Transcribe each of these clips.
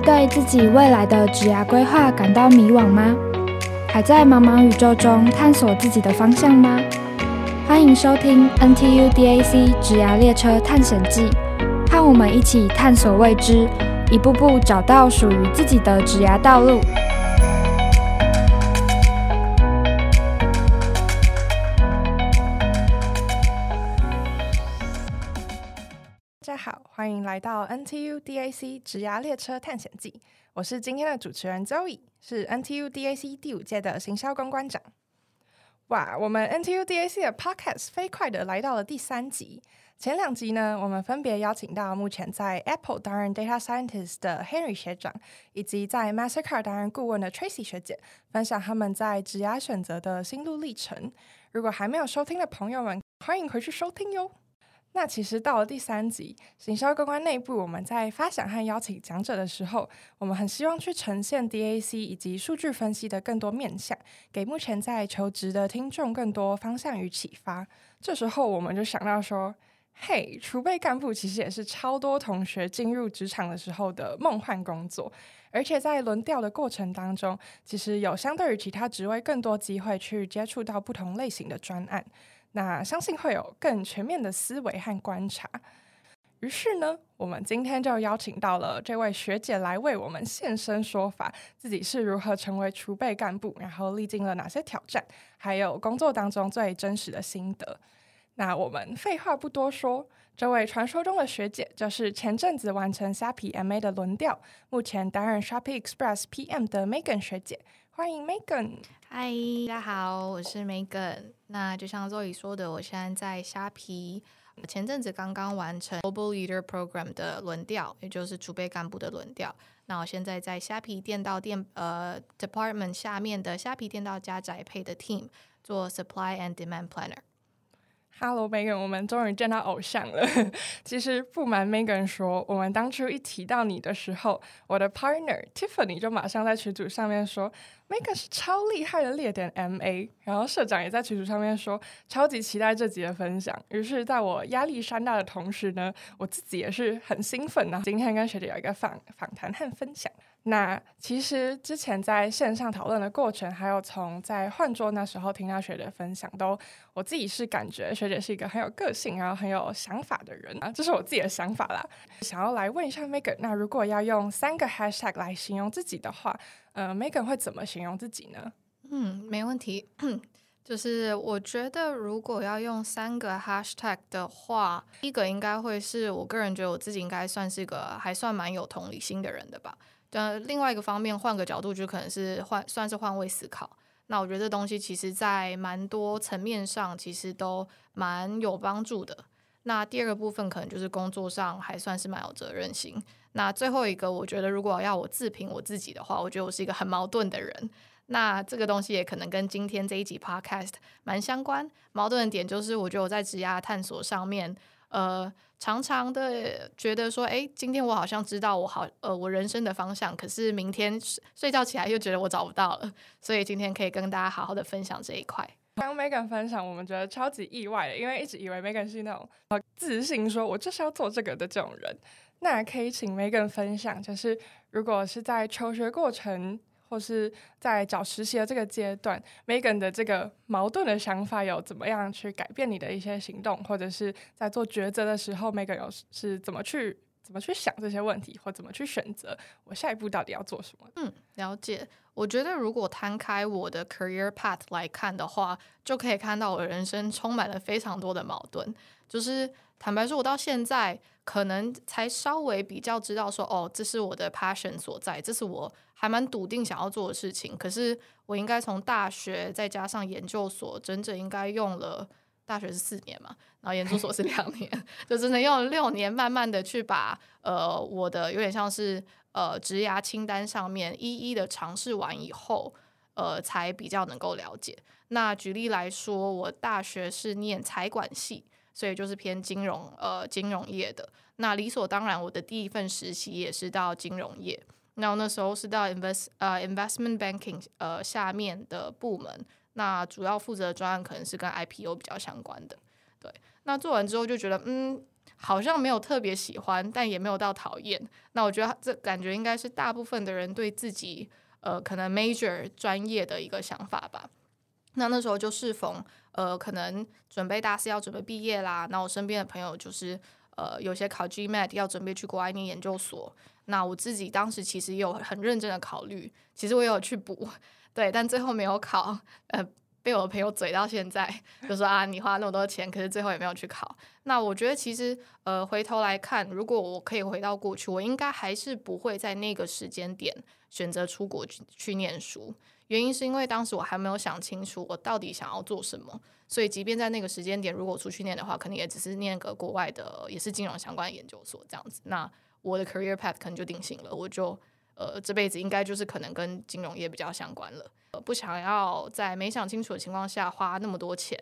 对自己未来的职涯规划感到迷惘吗？还在茫茫宇宙中探索自己的方向吗？欢迎收听 NTU DAC 职涯列车探险记，和我们一起探索未知，一步步找到属于自己的职涯道路。来到 NTU DAC 职涯列车探险记。我是今天的主持人 Zoe，是 NTU DAC 第五届的行销公关长。哇，我们 NTU DAC 的 Podcast 飞快的来到了第三集。前两集呢，我们分别邀请到目前在 Apple 担任 Data Scientist 的 Henry 学长，以及在 Mastercard 担任顾问的 Tracy 学姐，分享他们在职涯选择的心路历程。如果还没有收听的朋友们，欢迎回去收听哟。那其实到了第三集，行销公关内部，我们在发想和邀请讲者的时候，我们很希望去呈现 DAC 以及数据分析的更多面向，给目前在求职的听众更多方向与启发。这时候我们就想到说，嘿，储备干部其实也是超多同学进入职场的时候的梦幻工作，而且在轮调的过程当中，其实有相对于其他职位更多机会去接触到不同类型的专案。那相信会有更全面的思维和观察。于是呢，我们今天就邀请到了这位学姐来为我们现身说法，自己是如何成为储备干部，然后历经了哪些挑战，还有工作当中最真实的心得。那我们废话不多说，这位传说中的学姐就是前阵子完成虾皮 MA 的轮调，目前担任 Shopee Express PM 的 Megan 学姐。欢迎 Megan。嗨，大家好，我是 Megan。那就像 Zoe 说的，我现在在虾皮，前阵子刚刚完成 Global Leader Program 的轮调，也就是储备干部的轮调。那我现在在虾皮店到店呃 Department 下面的虾皮店到家宅配的 Team 做 Supply and Demand Planner。Hello，Megan，我们终于见到偶像了。其实不瞒 Megan 说，我们当初一提到你的时候，我的 partner Tiffany 就马上在群组上面说，Megan 是超厉害的列点 MA。然后社长也在群组上面说，超级期待这集的分享。于是，在我压力山大的同时呢，我自己也是很兴奋呢。今天跟学姐有一个访访谈和分享。那其实之前在线上讨论的过程，还有从在换桌那时候听到学姐分享，都我自己是感觉学姐是一个很有个性，然后很有想法的人啊，这是我自己的想法啦。想要来问一下 Megan，那如果要用三个 Hashtag 来形容自己的话，呃，Megan 会怎么形容自己呢？嗯，没问题。就是我觉得如果要用三个 Hashtag 的话，一个应该会是我个人觉得我自己应该算是个还算蛮有同理心的人的吧。呃，另外一个方面，换个角度，就可能是换，算是换位思考。那我觉得这东西其实，在蛮多层面上，其实都蛮有帮助的。那第二个部分，可能就是工作上还算是蛮有责任心。那最后一个，我觉得如果要我自评我自己的话，我觉得我是一个很矛盾的人。那这个东西也可能跟今天这一集 Podcast 蛮相关。矛盾的点就是，我觉得我在职涯探索上面。呃，常常的觉得说，哎，今天我好像知道我好，呃，我人生的方向，可是明天睡觉起来又觉得我找不到了，所以今天可以跟大家好好的分享这一块。刚 Megan 分享，我们觉得超级意外的，因为一直以为 Megan 是那种呃自信说我就是要做这个的这种人。那可以请 Megan 分享，就是如果是在求学过程。或是在找实习的这个阶段，Megan 的这个矛盾的想法有怎么样去改变你的一些行动，或者是在做抉择的时候，Megan 有是怎么去怎么去想这些问题，或怎么去选择我下一步到底要做什么？嗯，了解。我觉得如果摊开我的 career path 来看的话，就可以看到我人生充满了非常多的矛盾。就是坦白说，我到现在可能才稍微比较知道说，哦，这是我的 passion 所在，这是我。还蛮笃定想要做的事情，可是我应该从大学再加上研究所，整整应该用了大学是四年嘛，然后研究所是两年，就真的用了六年，慢慢的去把呃我的有点像是呃职涯清单上面一一的尝试完以后，呃才比较能够了解。那举例来说，我大学是念财管系，所以就是偏金融呃金融业的。那理所当然，我的第一份实习也是到金融业。那我那时候是到 invest 呃 investment banking 呃下面的部门，那主要负责的专案可能是跟 IPO 比较相关的。对，那做完之后就觉得，嗯，好像没有特别喜欢，但也没有到讨厌。那我觉得这感觉应该是大部分的人对自己呃可能 major 专业的一个想法吧。那那时候就适逢呃可能准备大四要准备毕业啦，那我身边的朋友就是呃有些考 GMAT 要准备去国外念研究所。那我自己当时其实也有很认真的考虑，其实我有去补，对，但最后没有考，呃。被我的朋友嘴到现在，就说啊，你花那么多钱，可是最后也没有去考。那我觉得其实，呃，回头来看，如果我可以回到过去，我应该还是不会在那个时间点选择出国去去念书。原因是因为当时我还没有想清楚我到底想要做什么，所以即便在那个时间点，如果出去念的话，肯定也只是念个国外的，也是金融相关研究所这样子。那我的 career path 可能就定型了，我就。呃，这辈子应该就是可能跟金融业比较相关了。呃，不想要在没想清楚的情况下花那么多钱，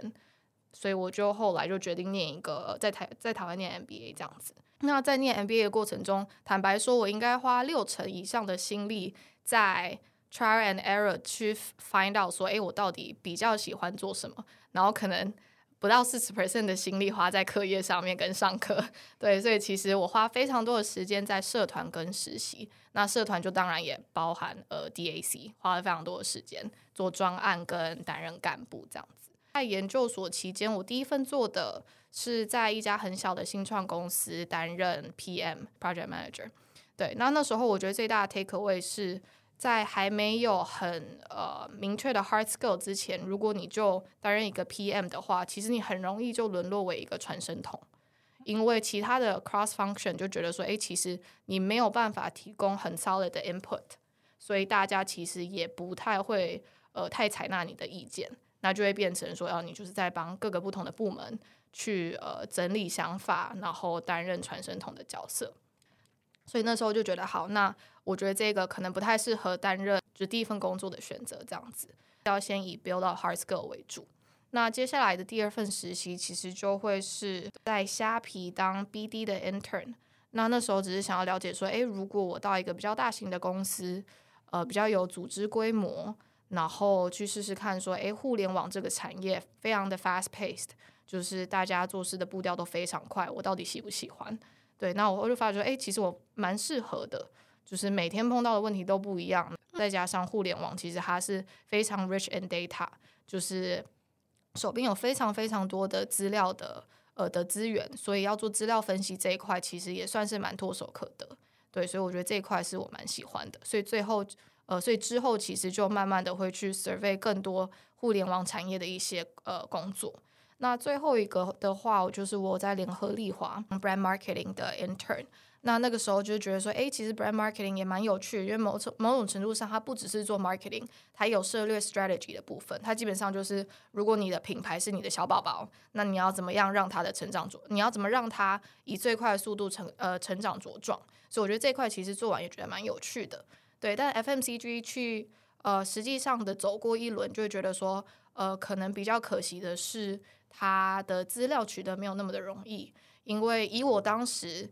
所以我就后来就决定念一个在台在台湾念 MBA 这样子。那在念 MBA 的过程中，坦白说，我应该花六成以上的心力在 trial and error 去 find out 说，哎，我到底比较喜欢做什么，然后可能。不到四十 percent 的心力花在课业上面跟上课，对，所以其实我花非常多的时间在社团跟实习。那社团就当然也包含呃 DAC，花了非常多的时间做专案跟担任干部这样子。在研究所期间，我第一份做的是在一家很小的新创公司担任 PM Project Manager。对，那那时候我觉得最大的 take away 是。在还没有很呃明确的 hard skill 之前，如果你就担任一个 PM 的话，其实你很容易就沦落为一个传声筒，因为其他的 cross function 就觉得说，哎，其实你没有办法提供很 solid 的 input，所以大家其实也不太会呃太采纳你的意见，那就会变成说，哦，你就是在帮各个不同的部门去呃整理想法，然后担任传声筒的角色。所以那时候就觉得好，那我觉得这个可能不太适合担任就第一份工作的选择，这样子要先以 build up hard skill 为主。那接下来的第二份实习其实就会是在虾皮当 BD 的 intern。那那时候只是想要了解说，诶，如果我到一个比较大型的公司，呃，比较有组织规模，然后去试试看说，诶，互联网这个产业非常的 fast paced，就是大家做事的步调都非常快，我到底喜不喜欢？对，那我就发觉，哎，其实我蛮适合的，就是每天碰到的问题都不一样，再加上互联网，其实它是非常 rich in data，就是手边有非常非常多的资料的，呃的资源，所以要做资料分析这一块，其实也算是蛮唾手可得。对，所以我觉得这一块是我蛮喜欢的。所以最后，呃，所以之后其实就慢慢的会去 survey 更多互联网产业的一些呃工作。那最后一个的话，我就是我在联合利华 brand marketing 的 intern。那那个时候就觉得说，哎，其实 brand marketing 也蛮有趣，因为某种某种程度上，它不只是做 marketing，它有策略 strategy 的部分。它基本上就是，如果你的品牌是你的小宝宝，那你要怎么样让它的成长着？你要怎么让它以最快的速度成呃成长茁壮？所以我觉得这块其实做完也觉得蛮有趣的。对，但 FMCG 去呃实际上的走过一轮，就会觉得说，呃，可能比较可惜的是。他的资料取得没有那么的容易，因为以我当时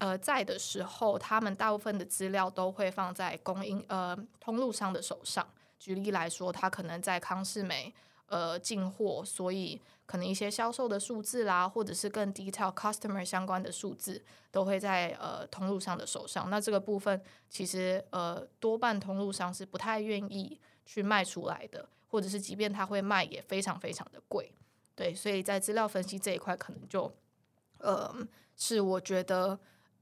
呃在的时候，他们大部分的资料都会放在供应呃通路商的手上。举例来说，他可能在康士美呃进货，所以可能一些销售的数字啦，或者是更 detail customer 相关的数字，都会在呃通路上的手上。那这个部分其实呃多半通路商是不太愿意去卖出来的，或者是即便他会卖，也非常非常的贵。对，所以在资料分析这一块，可能就，呃，是我觉得，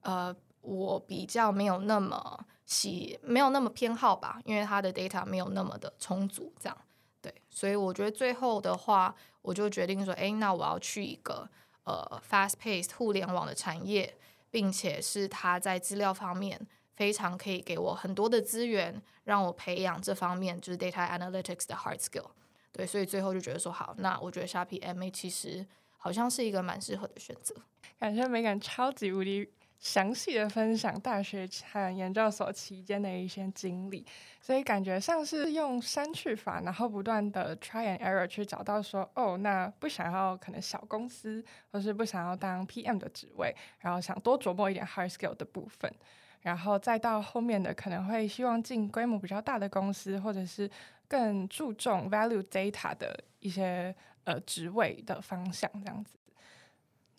呃，我比较没有那么喜，没有那么偏好吧，因为它的 data 没有那么的充足，这样，对，所以我觉得最后的话，我就决定说，哎，那我要去一个呃 fast paced 互联网的产业，并且是它在资料方面非常可以给我很多的资源，让我培养这方面就是 data analytics 的 hard skill。对，所以最后就觉得说好，那我觉得虾皮 MA 其实好像是一个蛮适合的选择。感谢美感超级无敌详细的分享大学和研究所期间的一些经历，所以感觉像是用删去法，然后不断的 try and error 去找到说，哦，那不想要可能小公司，或是不想要当 PM 的职位，然后想多琢磨一点 hard skill 的部分。然后再到后面的可能会希望进规模比较大的公司，或者是更注重 value data 的一些呃职位的方向这样子。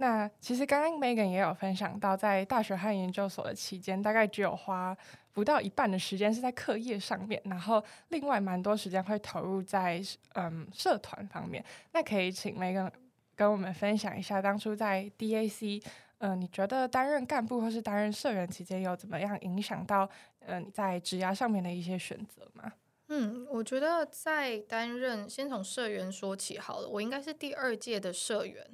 那其实刚刚 Megan 也有分享到，在大学和研究所的期间，大概只有花不到一半的时间是在课业上面，然后另外蛮多时间会投入在嗯社团方面。那可以请 Megan 跟我们分享一下，当初在 DAC，嗯，你觉得担任干部或是担任社员期间有怎么样影响到嗯你在职涯上面的一些选择吗？嗯，我觉得在担任先从社员说起好了，我应该是第二届的社员。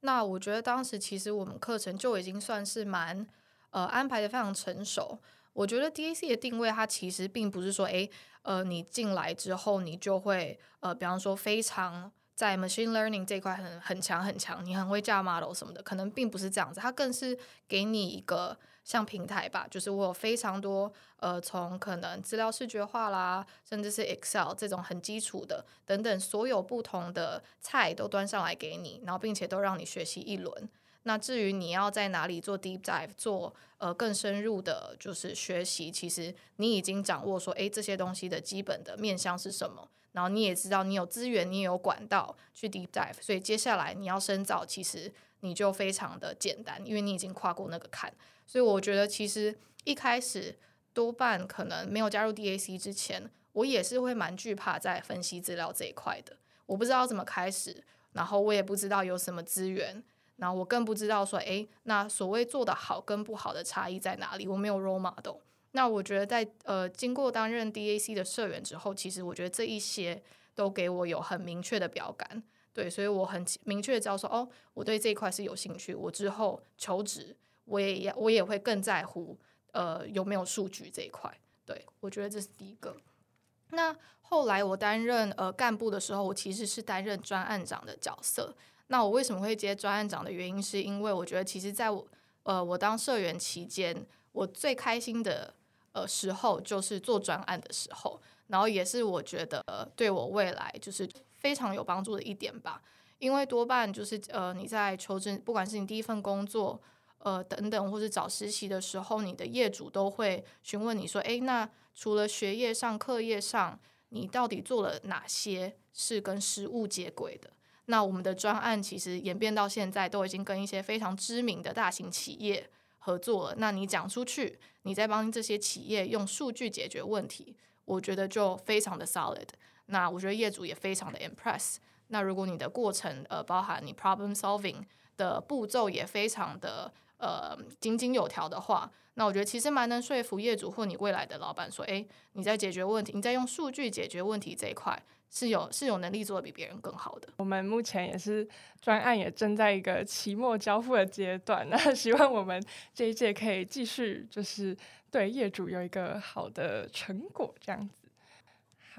那我觉得当时其实我们课程就已经算是蛮呃安排的非常成熟。我觉得 DAC 的定位它其实并不是说，诶，呃，你进来之后你就会呃，比方说非常在 machine learning 这块很很强很强，你很会架 model 什么的，可能并不是这样子。它更是给你一个像平台吧，就是我有非常多呃，从可能资料视觉化啦，甚至是 Excel 这种很基础的等等，所有不同的菜都端上来给你，然后并且都让你学习一轮。那至于你要在哪里做 deep dive，做呃更深入的，就是学习，其实你已经掌握说，诶，这些东西的基本的面向是什么，然后你也知道你有资源，你也有管道去 deep dive，所以接下来你要深造，其实你就非常的简单，因为你已经跨过那个坎。所以我觉得其实一开始多半可能没有加入 DAC 之前，我也是会蛮惧怕在分析资料这一块的，我不知道怎么开始，然后我也不知道有什么资源。然后我更不知道说，诶，那所谓做的好跟不好的差异在哪里？我没有 role model。那我觉得在呃经过担任 DAC 的社员之后，其实我觉得这一些都给我有很明确的表感，对，所以我很明确的知道说，哦，我对这一块是有兴趣。我之后求职，我也要我也会更在乎呃有没有数据这一块。对我觉得这是第一个。那后来我担任呃干部的时候，我其实是担任专案长的角色。那我为什么会接专案长的原因，是因为我觉得其实在我呃我当社员期间，我最开心的呃时候就是做专案的时候，然后也是我觉得对我未来就是非常有帮助的一点吧。因为多半就是呃你在求职，不管是你第一份工作呃等等，或者找实习的时候，你的业主都会询问你说，诶，那除了学业上、课业上，你到底做了哪些是跟实务接轨的？那我们的专案其实演变到现在，都已经跟一些非常知名的大型企业合作了。那你讲出去，你在帮这些企业用数据解决问题，我觉得就非常的 solid。那我觉得业主也非常的 impress。那如果你的过程呃包含你 problem solving 的步骤也非常的呃井井有条的话，那我觉得其实蛮能说服业主或你未来的老板说，诶，你在解决问题，你在用数据解决问题这一块。是有是有能力做的比别人更好的。我们目前也是专案也正在一个期末交付的阶段，那 希望我们这一届可以继续就是对业主有一个好的成果这样子。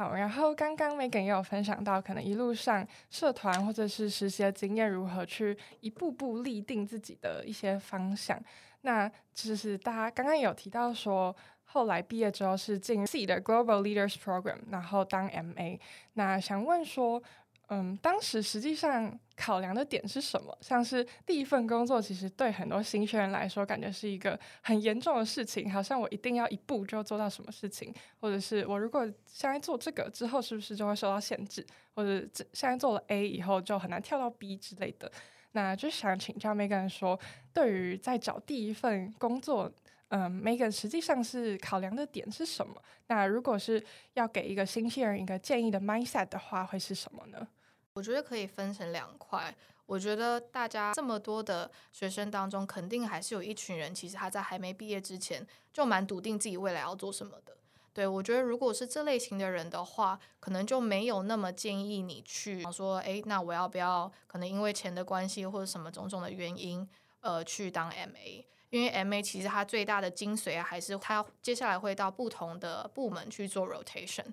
好，然后刚刚 Megan 也有分享到，可能一路上社团或者是实习的经验，如何去一步步立定自己的一些方向。那就是大家刚刚有提到说。后来毕业之后是进自己的 Global Leaders Program，然后当 MA。那想问说，嗯，当时实际上考量的点是什么？像是第一份工作，其实对很多新鲜人来说，感觉是一个很严重的事情，好像我一定要一步就做到什么事情，或者是我如果现在做这个之后，是不是就会受到限制，或者现在做了 A 以后就很难跳到 B 之类的？那就想请教 Megan 说，对于在找第一份工作。嗯，Megan 实际上是考量的点是什么？那如果是要给一个新鲜人一个建议的 mindset 的话，会是什么呢？我觉得可以分成两块。我觉得大家这么多的学生当中，肯定还是有一群人，其实他在还没毕业之前就蛮笃定自己未来要做什么的。对我觉得，如果是这类型的人的话，可能就没有那么建议你去说，诶，那我要不要？可能因为钱的关系或者什么种种的原因，呃，去当 MA。因为 M A 其实它最大的精髓啊，还是它接下来会到不同的部门去做 rotation。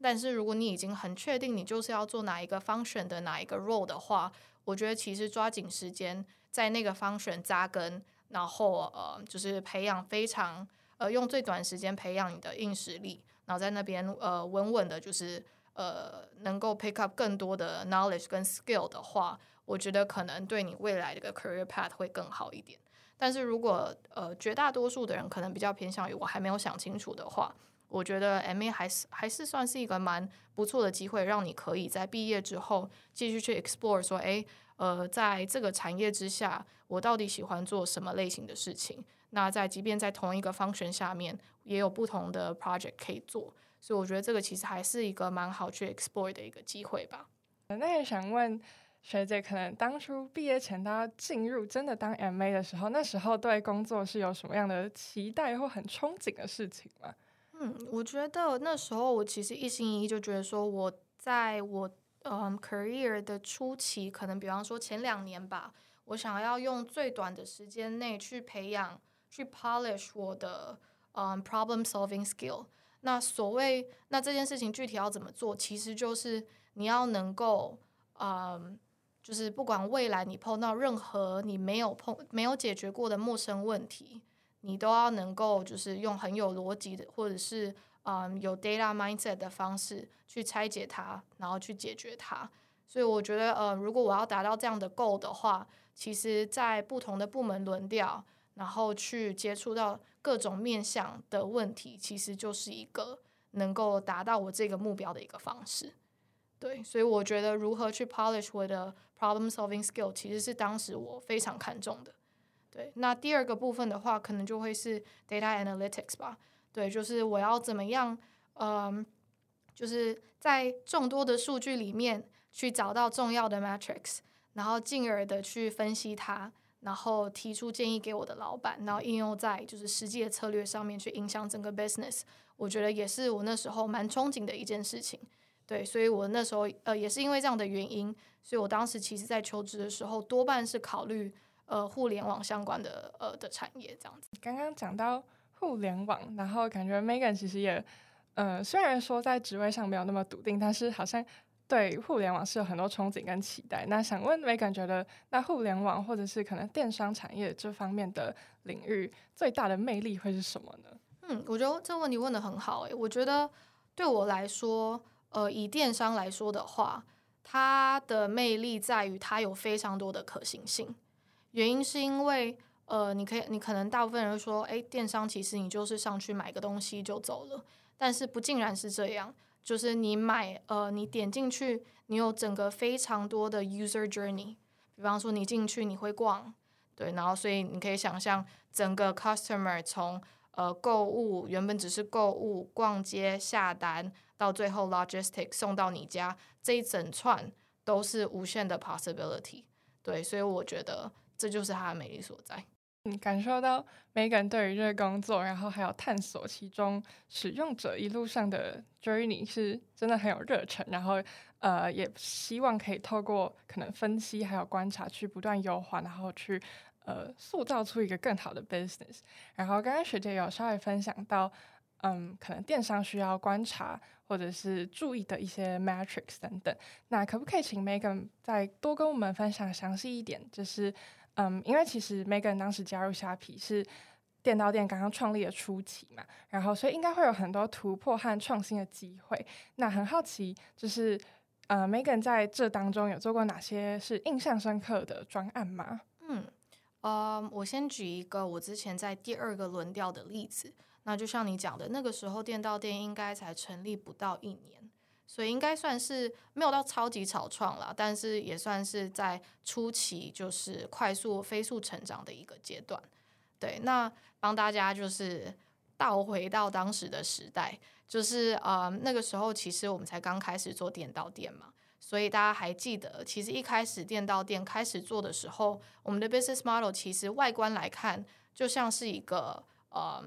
但是如果你已经很确定你就是要做哪一个 function 的哪一个 role 的话，我觉得其实抓紧时间在那个 function 扎根，然后呃就是培养非常呃用最短时间培养你的硬实力，然后在那边呃稳稳的，就是呃能够 pick up 更多的 knowledge 跟 skill 的话，我觉得可能对你未来的个 career path 会更好一点。但是如果呃绝大多数的人可能比较偏向于我还没有想清楚的话，我觉得 MA 还是还是算是一个蛮不错的机会，让你可以在毕业之后继续去 explore，说，诶，呃，在这个产业之下，我到底喜欢做什么类型的事情？那在即便在同一个 function 下面，也有不同的 project 可以做，所以我觉得这个其实还是一个蛮好去 explore 的一个机会吧。那也想问学姐，可能当初毕业前她进入真的当 MA 的时候，那时候对工作是有什么样的期待或很憧憬的事情吗？嗯，我觉得那时候我其实一心一意就觉得说，我在我嗯 career 的初期，可能比方说前两年吧，我想要用最短的时间内去培养、去 polish 我的嗯 problem solving skill。那所谓那这件事情具体要怎么做，其实就是你要能够嗯，就是不管未来你碰到任何你没有碰、没有解决过的陌生问题。你都要能够就是用很有逻辑的，或者是嗯有 data mindset 的方式去拆解它，然后去解决它。所以我觉得，呃，如果我要达到这样的 goal 的话，其实在不同的部门轮调，然后去接触到各种面向的问题，其实就是一个能够达到我这个目标的一个方式。对，所以我觉得如何去 polish 我的 problem solving skill，其实是当时我非常看重的。对，那第二个部分的话，可能就会是 data analytics 吧。对，就是我要怎么样，嗯，就是在众多的数据里面去找到重要的 metrics，然后进而的去分析它，然后提出建议给我的老板，然后应用在就是实际的策略上面去影响整个 business。我觉得也是我那时候蛮憧憬的一件事情。对，所以我那时候呃也是因为这样的原因，所以我当时其实在求职的时候多半是考虑。呃，互联网相关的呃的产业这样子。刚刚讲到互联网，然后感觉 Megan 其实也，呃，虽然说在职位上没有那么笃定，但是好像对互联网是有很多憧憬跟期待。那想问 Megan，觉得那互联网或者是可能电商产业这方面的领域最大的魅力会是什么呢？嗯，我觉得这个问题问的很好诶。我觉得对我来说，呃，以电商来说的话，它的魅力在于它有非常多的可行性。原因是因为，呃，你可以，你可能大部分人说，哎，电商其实你就是上去买个东西就走了，但是不尽然是这样，就是你买，呃，你点进去，你有整个非常多的 user journey，比方说你进去你会逛，对，然后所以你可以想象整个 customer 从呃购物原本只是购物、逛街、下单，到最后 logistic 送到你家这一整串都是无限的 possibility，对，所以我觉得。这就是它的魅力所在。嗯，感受到 Megan 对于这个工作，然后还有探索其中使用者一路上的 journey 是真的很有热忱，然后呃，也希望可以透过可能分析还有观察去不断优化，然后去呃塑造出一个更好的 business。然后刚刚学姐有稍微分享到，嗯，可能电商需要观察或者是注意的一些 metrics 等等。那可不可以请 Megan 再多跟我们分享详细一点，就是？嗯，因为其实 Megan 当时加入虾皮是电刀店刚刚创立的初期嘛，然后所以应该会有很多突破和创新的机会。那很好奇，就是呃，Megan 在这当中有做过哪些是印象深刻的专案吗？嗯，呃，我先举一个我之前在第二个轮调的例子。那就像你讲的，那个时候电刀店应该才成立不到一年。所以应该算是没有到超级草创了，但是也算是在初期，就是快速飞速成长的一个阶段。对，那帮大家就是倒回到当时的时代，就是呃那个时候其实我们才刚开始做电到店嘛，所以大家还记得，其实一开始电到店开始做的时候，我们的 business model 其实外观来看就像是一个呃。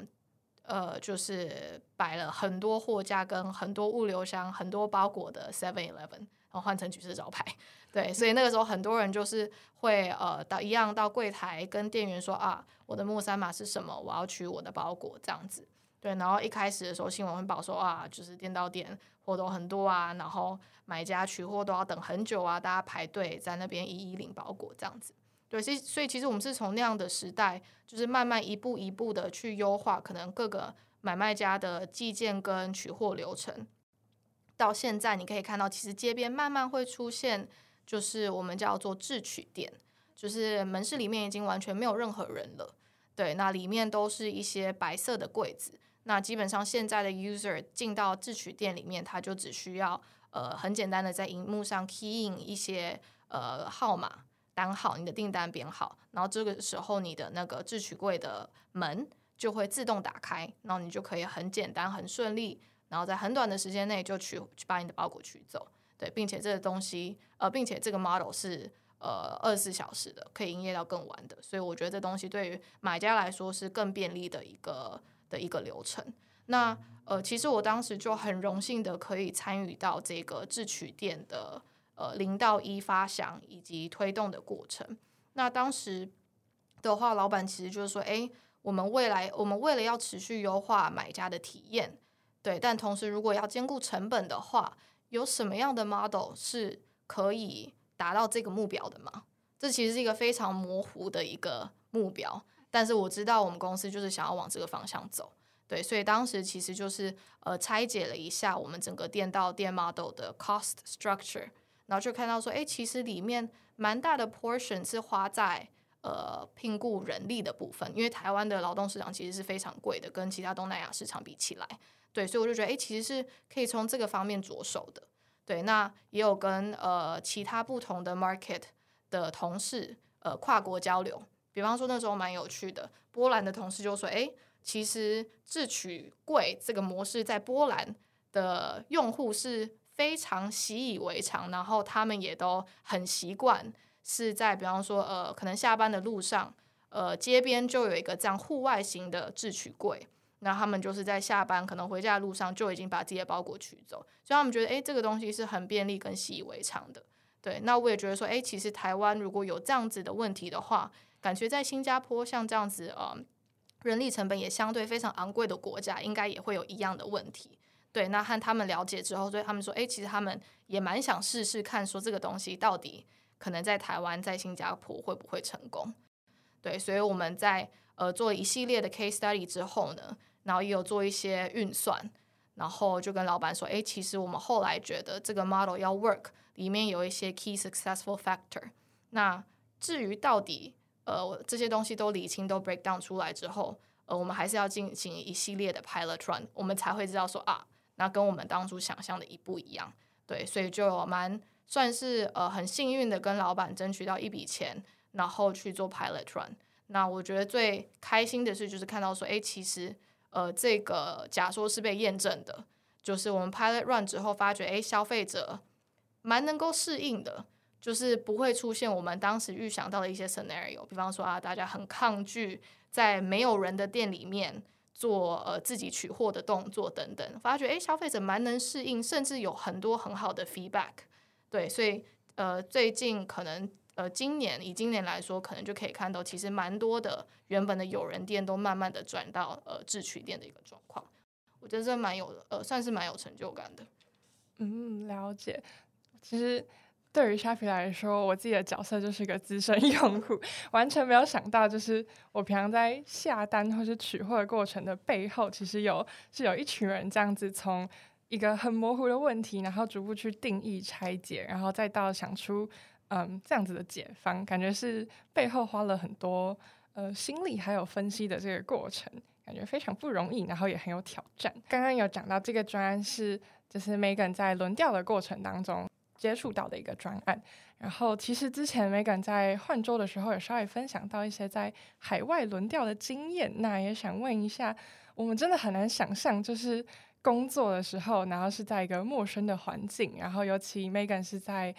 呃，就是摆了很多货架跟很多物流箱、很多包裹的 Seven Eleven，然后换成橘色招牌。对，所以那个时候很多人就是会呃到一样到柜台跟店员说啊，我的木三码是什么？我要取我的包裹这样子。对，然后一开始的时候新闻会报说啊，就是店到店货都很多啊，然后买家取货都要等很久啊，大家排队在那边一一领包裹这样子。对，所以所以其实我们是从那样的时代，就是慢慢一步一步的去优化可能各个买卖家的寄件跟取货流程，到现在你可以看到，其实街边慢慢会出现，就是我们叫做智取店，就是门市里面已经完全没有任何人了，对，那里面都是一些白色的柜子，那基本上现在的 user 进到智取店里面，他就只需要呃很简单的在荧幕上 key in 一些呃号码单号，你的订单编号，然后这个时候你的那个智取柜的门就会自动打开，然后你就可以很简单很顺利，然后在很短的时间内就取去把你的包裹取走。对，并且这个东西呃，并且这个 model 是呃二十四小时的，可以营业到更晚的，所以我觉得这东西对于买家来说是更便利的一个。的一个流程，那呃，其实我当时就很荣幸的可以参与到这个智取店的呃零到一发想以及推动的过程。那当时的话，老板其实就是说，哎，我们未来我们为了要持续优化买家的体验，对，但同时如果要兼顾成本的话，有什么样的 model 是可以达到这个目标的吗？这其实是一个非常模糊的一个目标。但是我知道我们公司就是想要往这个方向走，对，所以当时其实就是呃拆解了一下我们整个店到店 model 的 cost structure，然后就看到说，哎，其实里面蛮大的 portion 是花在呃聘雇人力的部分，因为台湾的劳动市场其实是非常贵的，跟其他东南亚市场比起来，对，所以我就觉得，哎，其实是可以从这个方面着手的，对，那也有跟呃其他不同的 market 的同事呃跨国交流。比方说那时候蛮有趣的，波兰的同事就说：“哎，其实智取贵这个模式在波兰的用户是非常习以为常，然后他们也都很习惯是在比方说呃，可能下班的路上，呃，街边就有一个这样户外型的智取柜，那他们就是在下班可能回家的路上就已经把自己的包裹取走，所以他们觉得哎，这个东西是很便利跟习以为常的。对，那我也觉得说，哎，其实台湾如果有这样子的问题的话。感觉在新加坡像这样子，呃，人力成本也相对非常昂贵的国家，应该也会有一样的问题。对，那和他们了解之后，所以他们说，哎，其实他们也蛮想试试看，说这个东西到底可能在台湾、在新加坡会不会成功？对，所以我们在呃做了一系列的 case study 之后呢，然后也有做一些运算，然后就跟老板说，哎，其实我们后来觉得这个 model 要 work，里面有一些 key successful factor。那至于到底呃，这些东西都理清、都 break down 出来之后，呃，我们还是要进行一系列的 pilot run，我们才会知道说啊，那跟我们当初想象的一不一样。对，所以就蛮算是呃很幸运的跟老板争取到一笔钱，然后去做 pilot run。那我觉得最开心的是，就是看到说，哎，其实呃这个假说是被验证的，就是我们 pilot run 之后发觉，哎，消费者蛮能够适应的。就是不会出现我们当时预想到的一些 scenario，比方说啊，大家很抗拒在没有人的店里面做呃自己取货的动作等等，发觉诶消费者蛮能适应，甚至有很多很好的 feedback。对，所以呃最近可能呃今年以今年来说，可能就可以看到其实蛮多的原本的有人店都慢慢的转到呃智取店的一个状况。我觉得这蛮有呃算是蛮有成就感的。嗯，了解。其实。对于虾皮来说，我自己的角色就是一个资深 用户，完全没有想到，就是我平常在下单或是取货的过程的背后，其实有是有一群人这样子从一个很模糊的问题，然后逐步去定义拆解，然后再到想出嗯这样子的解方，感觉是背后花了很多呃心力还有分析的这个过程，感觉非常不容易，然后也很有挑战。刚刚有讲到这个专案是就是 Megan 在轮调的过程当中。接触到的一个专案，然后其实之前 Megan 在换州的时候，也稍微分享到一些在海外轮调的经验。那也想问一下，我们真的很难想象，就是工作的时候，然后是在一个陌生的环境，然后尤其 Megan 是在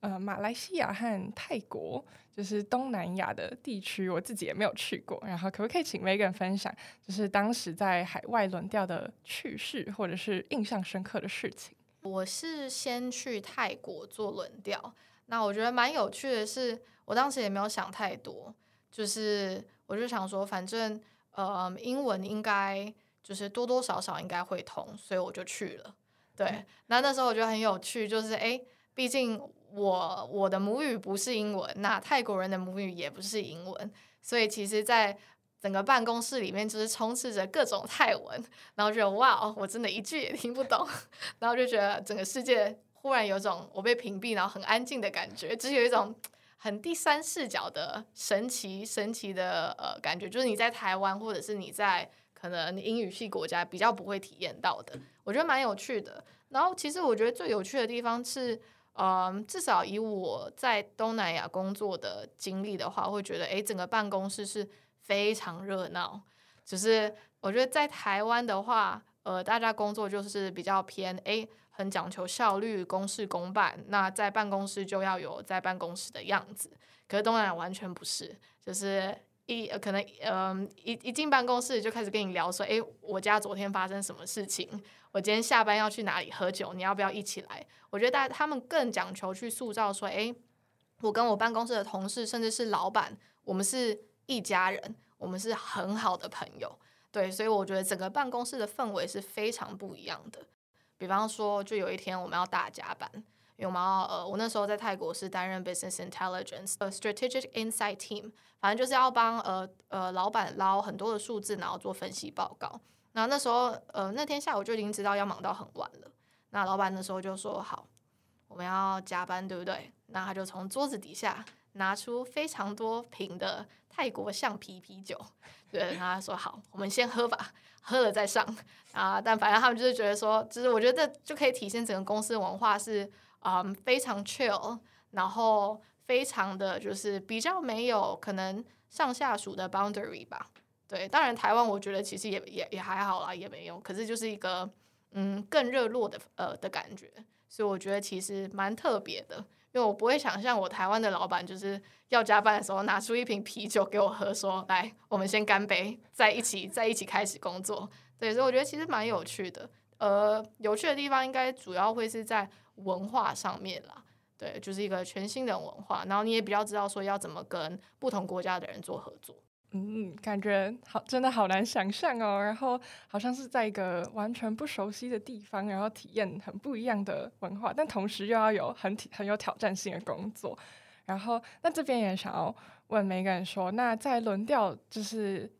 呃马来西亚和泰国，就是东南亚的地区，我自己也没有去过。然后可不可以请 Megan 分享，就是当时在海外轮调的趣事，或者是印象深刻的事情？我是先去泰国做轮调，那我觉得蛮有趣的是，我当时也没有想太多，就是我就想说，反正呃英文应该就是多多少少应该会通，所以我就去了。对，那那时候我觉得很有趣，就是哎，毕竟我我的母语不是英文，那泰国人的母语也不是英文，所以其实，在整个办公室里面就是充斥着各种泰文，然后觉得哇哦，我真的一句也听不懂，然后就觉得整个世界忽然有种我被屏蔽，然后很安静的感觉，只是有一种很第三视角的神奇神奇的呃感觉，就是你在台湾或者是你在可能英语系国家比较不会体验到的，我觉得蛮有趣的。然后其实我觉得最有趣的地方是，嗯，至少以我在东南亚工作的经历的话，会觉得诶，整个办公室是非常热闹。就是我觉得在台湾的话，呃，大家工作就是比较偏诶，很讲求效率，公事公办。那在办公室就要有在办公室的样子。可是东南亚完全不是，就是一可能嗯一一进办公室就开始跟你聊说，诶，我家昨天发生什么事情。我今天下班要去哪里喝酒？你要不要一起来？我觉得大他们更讲求去塑造说，诶，我跟我办公室的同事，甚至是老板，我们是一家人，我们是很好的朋友。对，所以我觉得整个办公室的氛围是非常不一样的。比方说，就有一天我们要大加班，因为我们要呃，我那时候在泰国是担任 business intelligence 呃 strategic insight team，反正就是要帮呃呃老板捞很多的数字，然后做分析报告。然后那时候，呃，那天下午就已经知道要忙到很晚了。那老板那时候就说：“好，我们要加班，对不对？”那他就从桌子底下拿出非常多瓶的泰国橡皮啤酒，对，他说：“好，我们先喝吧，喝了再上。”啊，但反正他们就是觉得说，就是我觉得这就可以体现整个公司文化是啊非常 chill，然后非常的就是比较没有可能上下属的 boundary 吧。对，当然台湾我觉得其实也也也还好啦，也没有。可是就是一个嗯更热络的呃的感觉，所以我觉得其实蛮特别的。因为我不会想象我台湾的老板就是要加班的时候拿出一瓶啤酒给我喝，说来我们先干杯，在一起在一起开始工作。对，所以我觉得其实蛮有趣的。呃，有趣的地方应该主要会是在文化上面啦。对，就是一个全新的文化，然后你也比较知道说要怎么跟不同国家的人做合作。嗯，感觉好，真的好难想象哦。然后好像是在一个完全不熟悉的地方，然后体验很不一样的文化，但同时又要有很很有挑战性的工作。然后那这边也想要问每个人说，那在轮调就是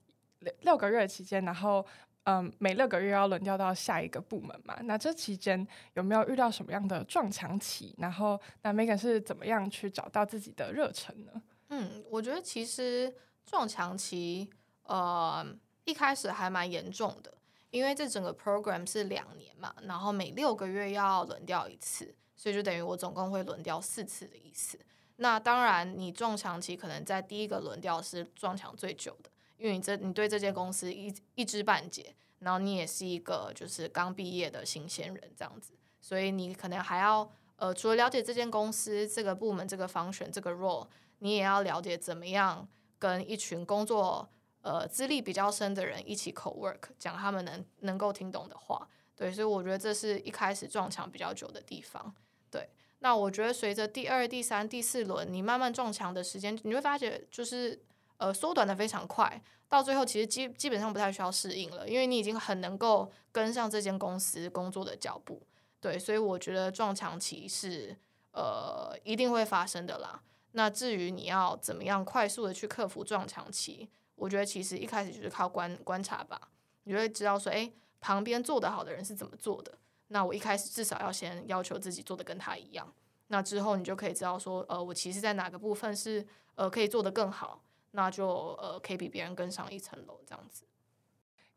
六六个月期间，然后嗯，每六个月要轮调到下一个部门嘛？那这期间有没有遇到什么样的撞墙期？然后那 Megan 是怎么样去找到自己的热忱呢？嗯，我觉得其实。撞墙期，呃，一开始还蛮严重的，因为这整个 program 是两年嘛，然后每六个月要轮调一次，所以就等于我总共会轮调四次的意思。那当然，你撞墙期可能在第一个轮调是撞墙最久的，因为你这你对这间公司一一知半解，然后你也是一个就是刚毕业的新鲜人这样子，所以你可能还要呃，除了了解这间公司这个部门这个方选这个 role，你也要了解怎么样。跟一群工作呃资历比较深的人一起口 work，讲他们能能够听懂的话，对，所以我觉得这是一开始撞墙比较久的地方。对，那我觉得随着第二、第三、第四轮，你慢慢撞墙的时间，你会发觉就是呃缩短的非常快，到最后其实基基本上不太需要适应了，因为你已经很能够跟上这间公司工作的脚步。对，所以我觉得撞墙期是呃一定会发生的啦。那至于你要怎么样快速的去克服撞墙期，我觉得其实一开始就是靠观观察吧，你就会知道说，哎，旁边做得好的人是怎么做的。那我一开始至少要先要求自己做的跟他一样。那之后你就可以知道说，呃，我其实在哪个部分是呃可以做得更好，那就呃可以比别人更上一层楼这样子。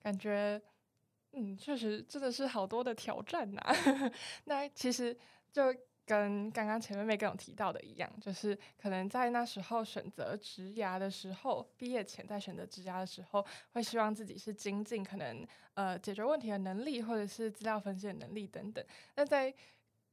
感觉，嗯，确实真的是好多的挑战呐。那其实就。跟刚刚前面没跟我提到的一样，就是可能在那时候选择职涯的时候，毕业前在选择职涯的时候，会希望自己是精进可能呃解决问题的能力，或者是资料分析的能力等等。那在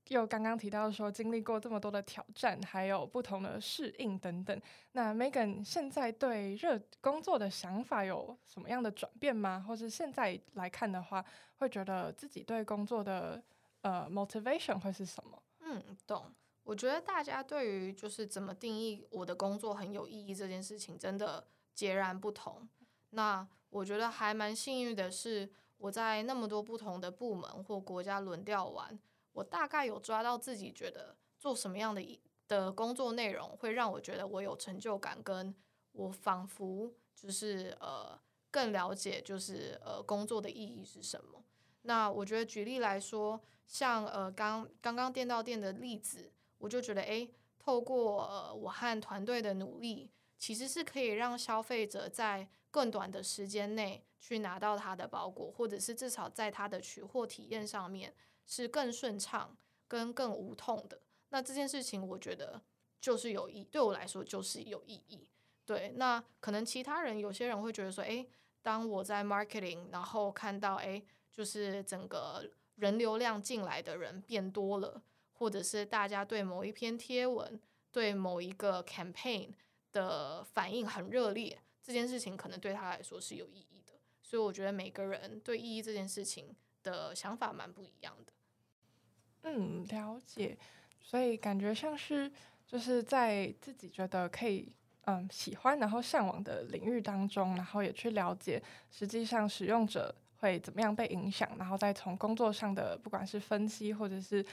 又刚刚提到说经历过这么多的挑战，还有不同的适应等等，那 Megan 现在对热工作的想法有什么样的转变吗？或是现在来看的话，会觉得自己对工作的呃 motivation 会是什么？嗯，懂。我觉得大家对于就是怎么定义我的工作很有意义这件事情，真的截然不同。那我觉得还蛮幸运的是，我在那么多不同的部门或国家轮调完，我大概有抓到自己觉得做什么样的的工作内容会让我觉得我有成就感，跟我仿佛就是呃更了解就是呃工作的意义是什么。那我觉得举例来说。像呃刚刚刚电到店的例子，我就觉得诶，透过呃我和团队的努力，其实是可以让消费者在更短的时间内去拿到他的包裹，或者是至少在他的取货体验上面是更顺畅、跟更无痛的。那这件事情，我觉得就是有意，对我来说就是有意义。对，那可能其他人有些人会觉得说，诶，当我在 marketing，然后看到诶，就是整个人流量进来的人变多了，或者是大家对某一篇贴文、对某一个 campaign 的反应很热烈，这件事情可能对他来说是有意义的。所以我觉得每个人对意义这件事情的想法蛮不一样的。嗯，了解。所以感觉像是就是在自己觉得可以。嗯，喜欢然后向往的领域当中，然后也去了解，实际上使用者会怎么样被影响，然后再从工作上的不管是分析或者是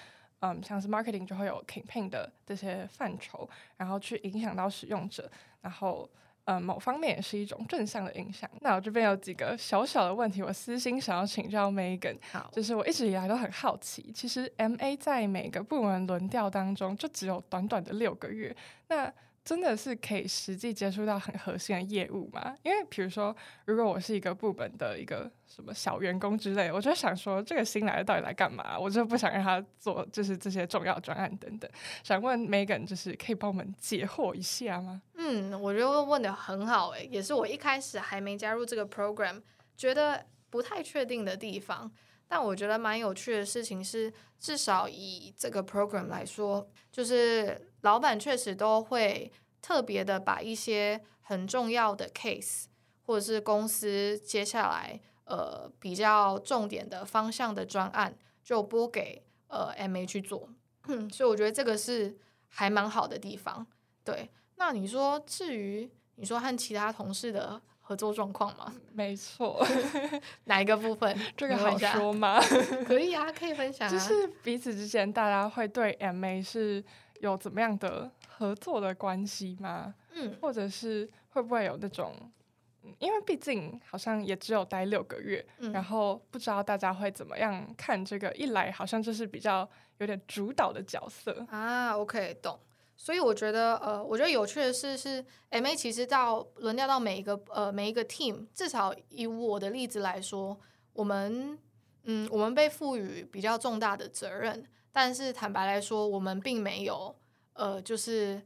嗯，像是 marketing 就会有 campaign 的这些范畴，然后去影响到使用者，然后呃，某方面也是一种正向的影响。那我这边有几个小小的问题，我私心想要请教 Megan，好，就是我一直以来都很好奇，其实 MA 在每个部门轮调当中就只有短短的六个月，那。真的是可以实际接触到很核心的业务吗？因为比如说，如果我是一个部门的一个什么小员工之类，我就想说，这个新来的到底来干嘛？我就不想让他做，就是这些重要专案等等。想问 Megan，就是可以帮我们解惑一下吗？嗯，我觉得问的很好，诶，也是我一开始还没加入这个 program，觉得不太确定的地方。但我觉得蛮有趣的事情是，至少以这个 program 来说，就是老板确实都会特别的把一些很重要的 case，或者是公司接下来呃比较重点的方向的专案，就拨给呃 MA 去做。所以我觉得这个是还蛮好的地方。对，那你说至于你说和其他同事的。合作状况吗？没错，哪一个部分？这个好说吗？可以啊，可以分享。就是彼此之间，大家会对 MA 是有怎么样的合作的关系吗？嗯，或者是会不会有那种，因为毕竟好像也只有待六个月，然后不知道大家会怎么样看这个。一来好像就是比较有点主导的角色啊。OK，懂。所以我觉得，呃，我觉得有趣的是，是 M A 其实到轮调到每一个呃每一个 team，至少以我的例子来说，我们嗯我们被赋予比较重大的责任，但是坦白来说，我们并没有呃就是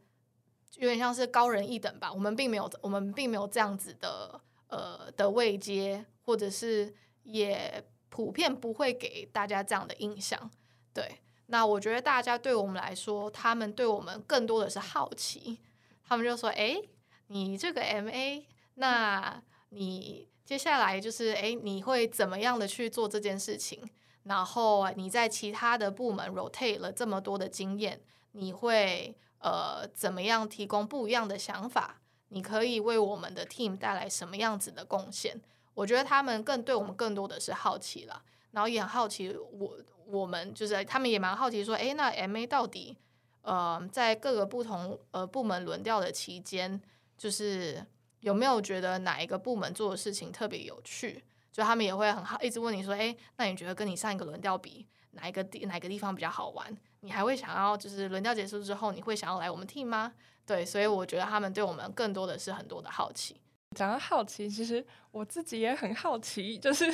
有点像是高人一等吧，我们并没有我们并没有这样子的呃的位阶，或者是也普遍不会给大家这样的印象，对。那我觉得大家对我们来说，他们对我们更多的是好奇。他们就说：“哎，你这个 M A，那你接下来就是哎，你会怎么样的去做这件事情？然后你在其他的部门 rotate 了这么多的经验，你会呃怎么样提供不一样的想法？你可以为我们的 team 带来什么样子的贡献？我觉得他们更对我们更多的是好奇了，然后也很好奇我。”我们就是他们也蛮好奇说，哎，那 M A 到底呃在各个不同呃部门轮调的期间，就是有没有觉得哪一个部门做的事情特别有趣？就他们也会很好一直问你说，哎，那你觉得跟你上一个轮调比，哪一个地哪个地方比较好玩？你还会想要就是轮调结束之后，你会想要来我们 team 吗？对，所以我觉得他们对我们更多的是很多的好奇。讲到好奇，其实我自己也很好奇，就是。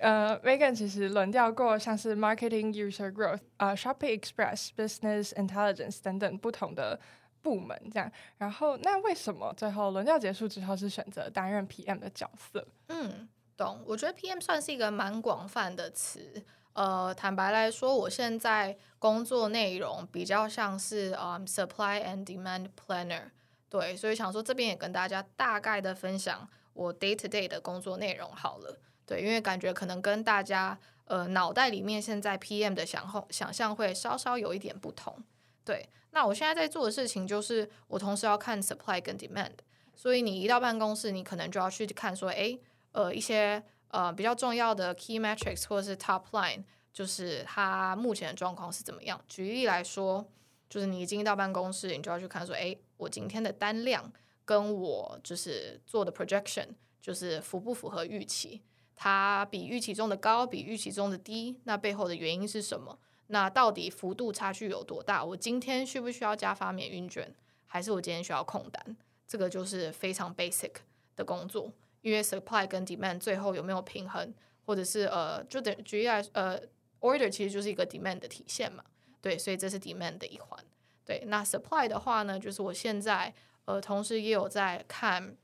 呃，Megan 其实轮调过像是 Marketing User Growth、啊 Shopping Express、Business Intelligence 等等不同的部门，这样。然后，那为什么最后轮调结束之后是选择担任 PM 的角色？嗯，懂。我觉得 PM 算是一个蛮广泛的词。呃，坦白来说，我现在工作内容比较像是嗯 Supply and Demand Planner。对，所以想说这边也跟大家大概的分享我 Day to Day 的工作内容好了。对，因为感觉可能跟大家呃脑袋里面现在 PM 的想后想象会稍稍有一点不同。对，那我现在在做的事情就是我同时要看 supply 跟 demand，所以你一到办公室，你可能就要去看说，哎，呃，一些呃比较重要的 key metrics 或者是 top line，就是它目前的状况是怎么样。举例来说，就是你进到办公室，你就要去看说，哎，我今天的单量跟我就是做的 projection 就是符不符合预期。它比预期中的高，比预期中的低，那背后的原因是什么？那到底幅度差距有多大？我今天需不需要加发免运卷，还是我今天需要空单？这个就是非常 basic 的工作。因为 supply 跟 demand 最后有没有平衡，或者是呃，就等举例来呃，order 其实就是一个 demand 的体现嘛，对，所以这是 demand 的一环。对，那 supply 的话呢，就是我现在呃，同时也有在看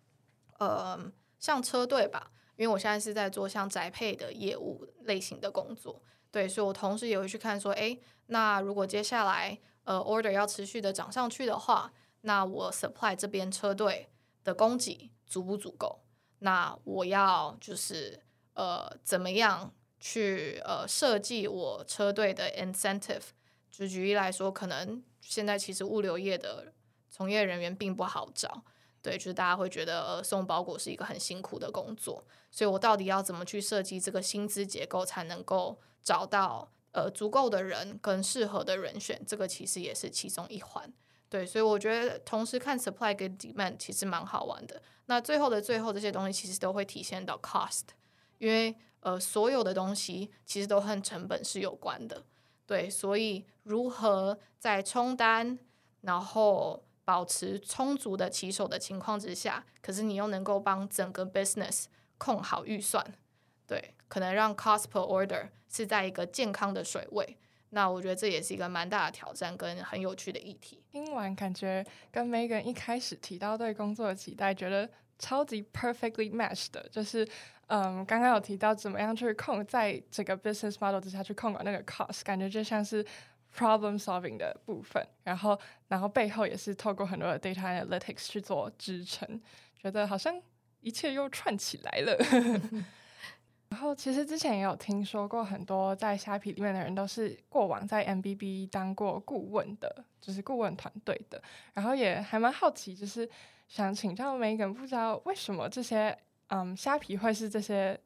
呃，像车队吧，因为我现在是在做像宅配的业务类型的工作，对，所以我同时也会去看说，哎，那如果接下来呃，order 要持续的涨上去的话，那我 supply 这边车队的供给足不足够？那我要就是呃，怎么样去呃设计我车队的 incentive？就举例来说，可能现在其实物流业的从业人员并不好找，对，就是大家会觉得呃送包裹是一个很辛苦的工作，所以我到底要怎么去设计这个薪资结构，才能够找到？呃，足够的人跟适合的人选，这个其实也是其中一环。对，所以我觉得同时看 supply 跟 demand 其实蛮好玩的。那最后的最后，这些东西其实都会体现到 cost，因为呃，所有的东西其实都和成本是有关的。对，所以如何在冲单，然后保持充足的骑手的情况之下，可是你又能够帮整个 business 控好预算，对，可能让 cost per order。是在一个健康的水位，那我觉得这也是一个蛮大的挑战跟很有趣的议题。听完感觉跟 Megan 一开始提到对工作的期待，觉得超级 perfectly matched 的，就是嗯，刚刚有提到怎么样去控在这个 business model 之下去控管那个 cost，感觉就像是 problem solving 的部分，然后然后背后也是透过很多的 data analytics 去做支撑，觉得好像一切又串起来了。然后其实之前也有听说过，很多在虾皮里面的人都是过往在 MBB 当过顾问的，就是顾问团队的。然后也还蛮好奇，就是想请教 Megan，不知道为什么这些嗯虾皮会是这些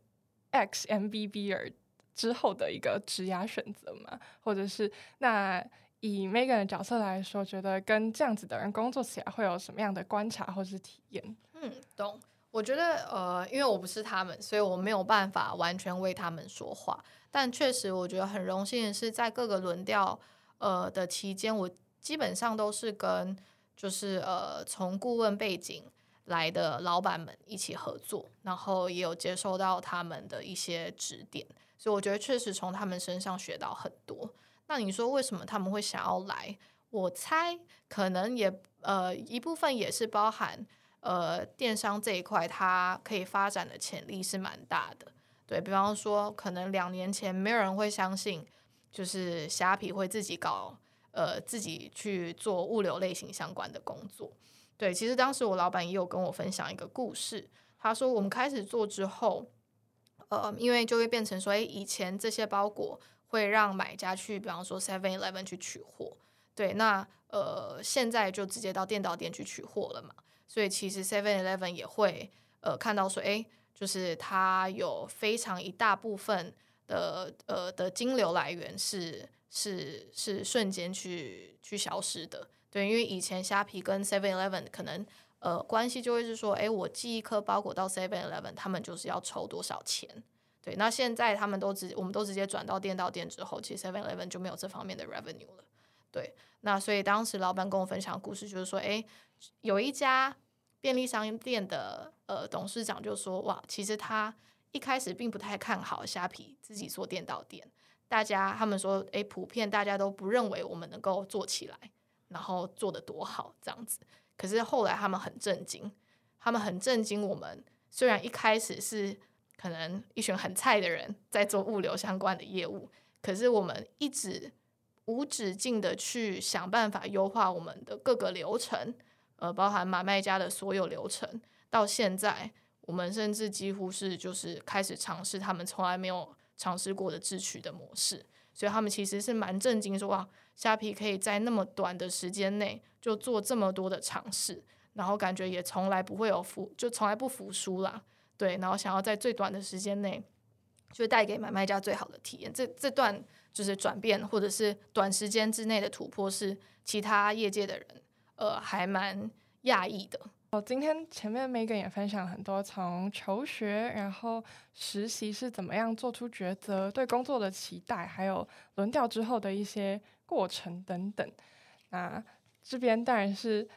X MBB 儿之后的一个职涯选择嘛？或者是那以 Megan 的角色来说，觉得跟这样子的人工作起来会有什么样的观察或是体验？嗯，懂。我觉得，呃，因为我不是他们，所以我没有办法完全为他们说话。但确实，我觉得很荣幸的是，在各个轮调，呃的期间，我基本上都是跟就是呃从顾问背景来的老板们一起合作，然后也有接受到他们的一些指点，所以我觉得确实从他们身上学到很多。那你说为什么他们会想要来？我猜可能也呃一部分也是包含。呃，电商这一块它可以发展的潜力是蛮大的。对比方说，可能两年前没有人会相信，就是虾皮会自己搞，呃，自己去做物流类型相关的工作。对，其实当时我老板也有跟我分享一个故事，他说我们开始做之后，呃，因为就会变成说，哎，以前这些包裹会让买家去，比方说 Seven Eleven 去取货，对，那呃，现在就直接到电导店去取货了嘛。所以其实 Seven Eleven 也会呃看到说，哎，就是它有非常一大部分的呃的金流来源是是是瞬间去去消失的，对，因为以前虾皮跟 Seven Eleven 可能呃关系就会是说，哎，我寄一颗包裹到 Seven Eleven，他们就是要抽多少钱，对，那现在他们都直我们都直接转到店到店之后，其实 Seven Eleven 就没有这方面的 revenue 了，对，那所以当时老板跟我分享故事就是说，哎。有一家便利商店的呃董事长就说：“哇，其实他一开始并不太看好虾皮自己做电到店。大家他们说，诶，普遍大家都不认为我们能够做起来，然后做的多好这样子。可是后来他们很震惊，他们很震惊。我们虽然一开始是可能一群很菜的人在做物流相关的业务，可是我们一直无止境的去想办法优化我们的各个流程。”呃，包含买卖家的所有流程，到现在，我们甚至几乎是就是开始尝试他们从来没有尝试过的智取的模式，所以他们其实是蛮震惊，说哇，虾皮可以在那么短的时间内就做这么多的尝试，然后感觉也从来不会有服，就从来不服输啦，对，然后想要在最短的时间内就带给买卖家最好的体验，这这段就是转变或者是短时间之内的突破，是其他业界的人。呃，还蛮讶异的。哦，今天前面 Megan 也分享很多从求学，然后实习是怎么样做出抉择，对工作的期待，还有轮调之后的一些过程等等。那这边当然是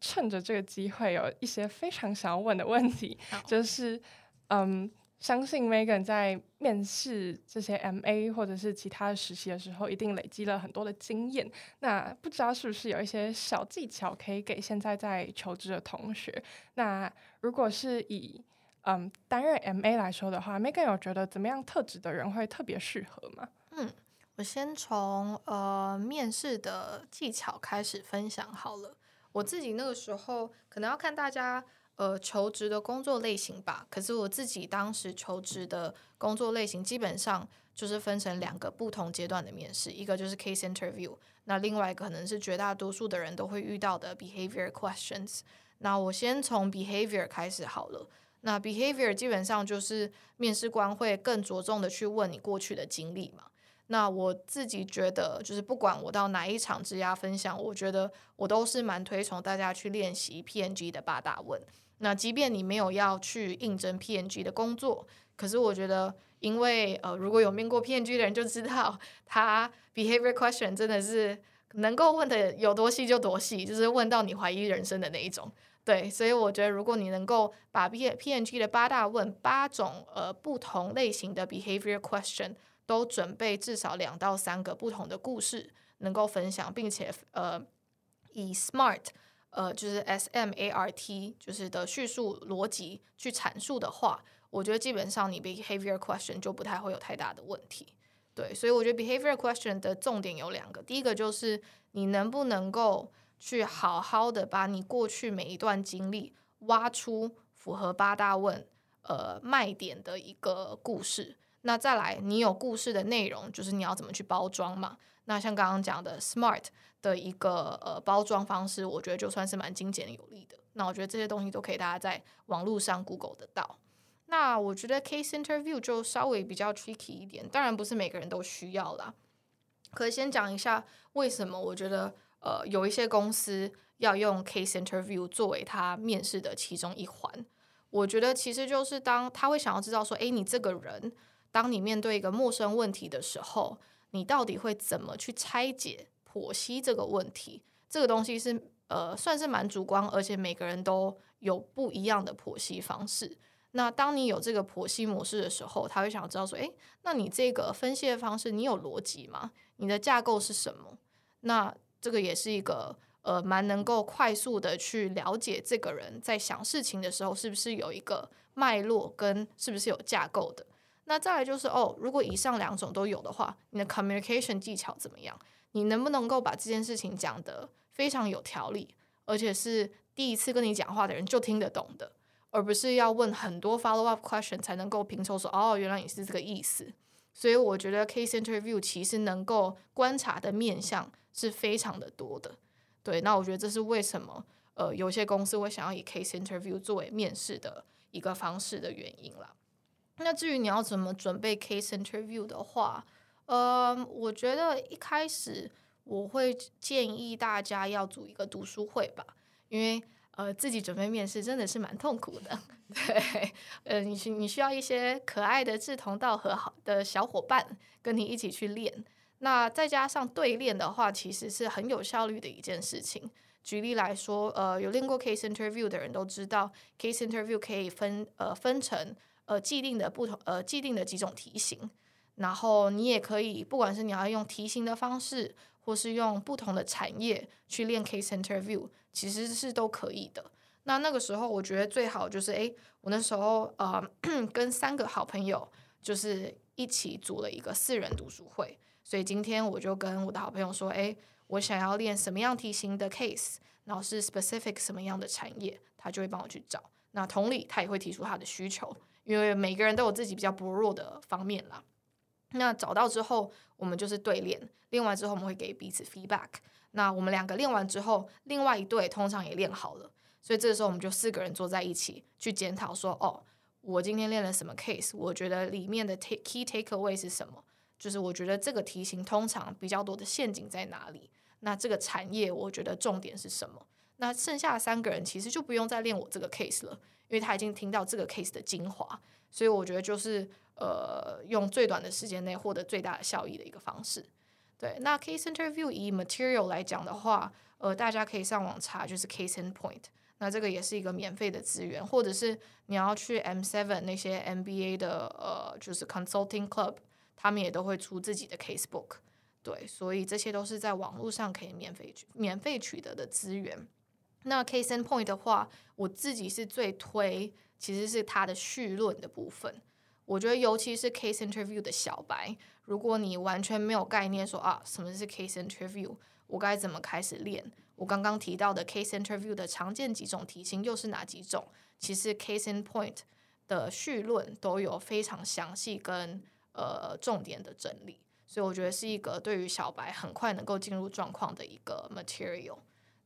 趁着这个机会，有一些非常想要问的问题，就是嗯。相信 Megan 在面试这些 MA 或者是其他的实习的时候，一定累积了很多的经验。那不知道是不是有一些小技巧可以给现在在求职的同学？那如果是以嗯担任 MA 来说的话，Megan 有觉得怎么样特质的人会特别适合吗？嗯，我先从呃面试的技巧开始分享好了。我自己那个时候可能要看大家。呃，求职的工作类型吧。可是我自己当时求职的工作类型，基本上就是分成两个不同阶段的面试，一个就是 case interview，那另外一个可能是绝大多数的人都会遇到的 behavior questions。那我先从 behavior 开始好了。那 behavior 基本上就是面试官会更着重的去问你过去的经历嘛。那我自己觉得，就是不管我到哪一场职涯分享，我觉得我都是蛮推崇大家去练习 PNG 的八大问。那即便你没有要去应征 PNG 的工作，可是我觉得，因为呃，如果有面过 PNG 的人就知道，他 behavior question 真的是能够问的有多细就多细，就是问到你怀疑人生的那一种。对，所以我觉得，如果你能够把 P PNG 的八大问八种呃不同类型的 behavior question 都准备至少两到三个不同的故事能够分享，并且呃以 SMART。呃，就是 S M A R T，就是的叙述逻辑去阐述的话，我觉得基本上你 behavior question 就不太会有太大的问题。对，所以我觉得 behavior question 的重点有两个，第一个就是你能不能够去好好的把你过去每一段经历挖出符合八大问呃卖点的一个故事。那再来，你有故事的内容，就是你要怎么去包装嘛？那像刚刚讲的 smart 的一个呃包装方式，我觉得就算是蛮精简有力的。那我觉得这些东西都可以大家在网络上 Google 得到。那我觉得 case interview 就稍微比较 tricky 一点，当然不是每个人都需要啦。可以先讲一下为什么我觉得呃有一些公司要用 case interview 作为他面试的其中一环。我觉得其实就是当他会想要知道说，诶，你这个人，当你面对一个陌生问题的时候。你到底会怎么去拆解、剖析这个问题？这个东西是呃，算是蛮主观，而且每个人都有不一样的剖析方式。那当你有这个剖析模式的时候，他会想知道说：，诶，那你这个分析的方式，你有逻辑吗？你的架构是什么？那这个也是一个呃，蛮能够快速的去了解这个人在想事情的时候，是不是有一个脉络，跟是不是有架构的。那再来就是哦，如果以上两种都有的话，你的 communication 技巧怎么样？你能不能够把这件事情讲得非常有条理，而且是第一次跟你讲话的人就听得懂的，而不是要问很多 follow up question 才能够拼凑说哦，原来你是这个意思。所以我觉得 case interview 其实能够观察的面向是非常的多的。对，那我觉得这是为什么呃有些公司会想要以 case interview 作为面试的一个方式的原因了。那至于你要怎么准备 case interview 的话，呃，我觉得一开始我会建议大家要组一个读书会吧，因为呃自己准备面试真的是蛮痛苦的，对，呃，你需你需要一些可爱的志同道合好的小伙伴跟你一起去练，那再加上对练的话，其实是很有效率的一件事情。举例来说，呃，有练过 case interview 的人都知道，case interview 可以分呃分成。呃，既定的不同，呃，既定的几种题型，然后你也可以，不管是你要用题型的方式，或是用不同的产业去练 case interview，其实是都可以的。那那个时候，我觉得最好就是，诶，我那时候呃，跟三个好朋友就是一起组了一个四人读书会，所以今天我就跟我的好朋友说，诶，我想要练什么样题型的 case，然后是 specific 什么样的产业，他就会帮我去找。那同理，他也会提出他的需求。因为每个人都有自己比较薄弱的方面啦，那找到之后，我们就是对练，练完之后我们会给彼此 feedback。那我们两个练完之后，另外一队通常也练好了，所以这个时候我们就四个人坐在一起去检讨说：哦，我今天练了什么 case？我觉得里面的 take key takeaway 是什么？就是我觉得这个题型通常比较多的陷阱在哪里？那这个产业我觉得重点是什么？那剩下的三个人其实就不用再练我这个 case 了。因为他已经听到这个 case 的精华，所以我觉得就是呃用最短的时间内获得最大的效益的一个方式。对，那 case interview 以 material 来讲的话，呃，大家可以上网查，就是 Case in Point。那这个也是一个免费的资源，或者是你要去 M Seven 那些 MBA 的呃，就是 Consulting Club，他们也都会出自己的 Case Book。对，所以这些都是在网络上可以免费取免费取得的资源。那 Case in Point 的话，我自己是最推，其实是它的序论的部分。我觉得，尤其是 Case Interview 的小白，如果你完全没有概念，说啊，什么是 Case Interview，我该怎么开始练？我刚刚提到的 case interview 的常见几种题型又是哪几种？其实 case in point 的序论都有非常详细跟呃重点的整理，所以我觉得是一个对于小白很快能够进入状况的一个 material。